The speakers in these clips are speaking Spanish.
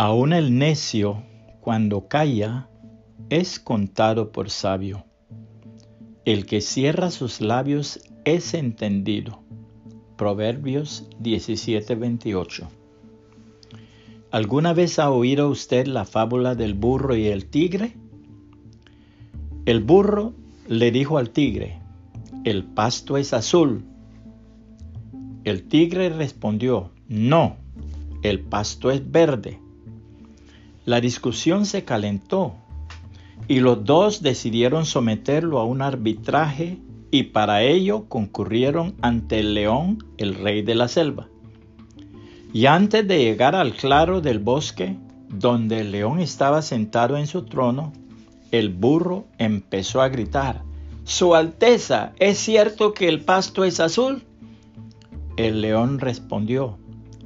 Aún el necio, cuando calla, es contado por sabio. El que cierra sus labios es entendido. Proverbios 17:28. ¿Alguna vez ha oído usted la fábula del burro y el tigre? El burro le dijo al tigre, el pasto es azul. El tigre respondió, no, el pasto es verde. La discusión se calentó y los dos decidieron someterlo a un arbitraje y para ello concurrieron ante el león, el rey de la selva. Y antes de llegar al claro del bosque, donde el león estaba sentado en su trono, el burro empezó a gritar, Su Alteza, ¿es cierto que el pasto es azul? El león respondió,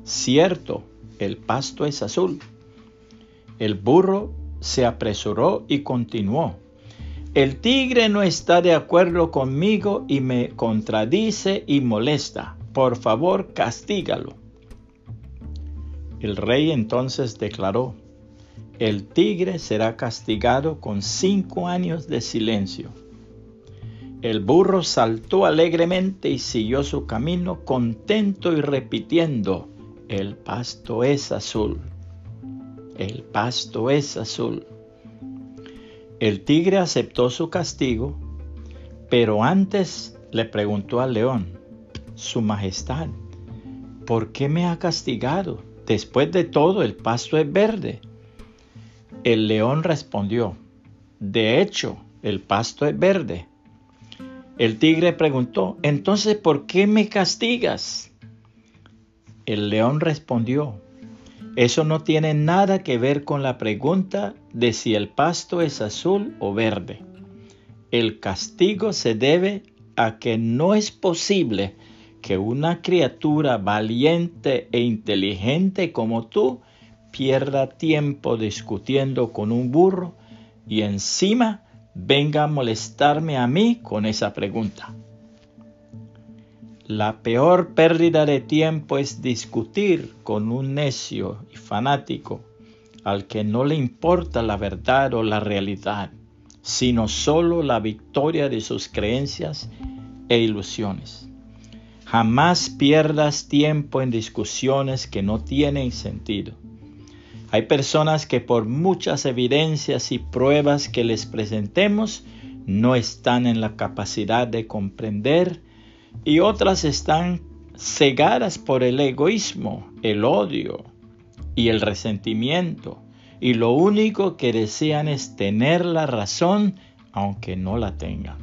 Cierto, el pasto es azul. El burro se apresuró y continuó. El tigre no está de acuerdo conmigo y me contradice y molesta. Por favor, castígalo. El rey entonces declaró, el tigre será castigado con cinco años de silencio. El burro saltó alegremente y siguió su camino contento y repitiendo, el pasto es azul el pasto es azul. El tigre aceptó su castigo, pero antes le preguntó al león, Su Majestad, ¿por qué me ha castigado? Después de todo, el pasto es verde. El león respondió, De hecho, el pasto es verde. El tigre preguntó, Entonces, ¿por qué me castigas? El león respondió, eso no tiene nada que ver con la pregunta de si el pasto es azul o verde. El castigo se debe a que no es posible que una criatura valiente e inteligente como tú pierda tiempo discutiendo con un burro y encima venga a molestarme a mí con esa pregunta. La peor pérdida de tiempo es discutir con un necio y fanático al que no le importa la verdad o la realidad, sino solo la victoria de sus creencias e ilusiones. Jamás pierdas tiempo en discusiones que no tienen sentido. Hay personas que por muchas evidencias y pruebas que les presentemos no están en la capacidad de comprender y otras están cegadas por el egoísmo, el odio y el resentimiento, y lo único que desean es tener la razón aunque no la tengan.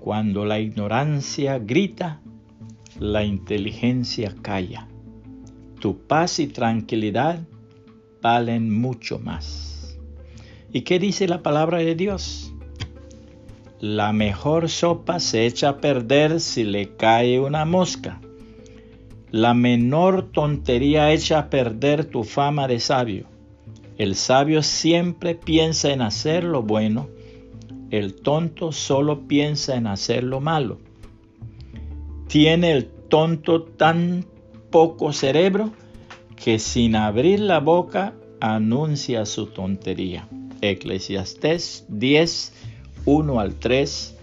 Cuando la ignorancia grita, la inteligencia calla. Tu paz y tranquilidad valen mucho más. ¿Y qué dice la palabra de Dios? La mejor sopa se echa a perder si le cae una mosca. La menor tontería echa a perder tu fama de sabio. El sabio siempre piensa en hacer lo bueno, el tonto solo piensa en hacer lo malo. Tiene el tonto tan poco cerebro que sin abrir la boca anuncia su tontería. Eclesiastés 10, 1 al 3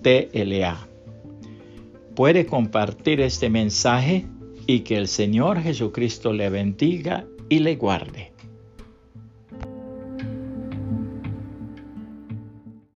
TLA. Puede compartir este mensaje y que el Señor Jesucristo le bendiga y le guarde.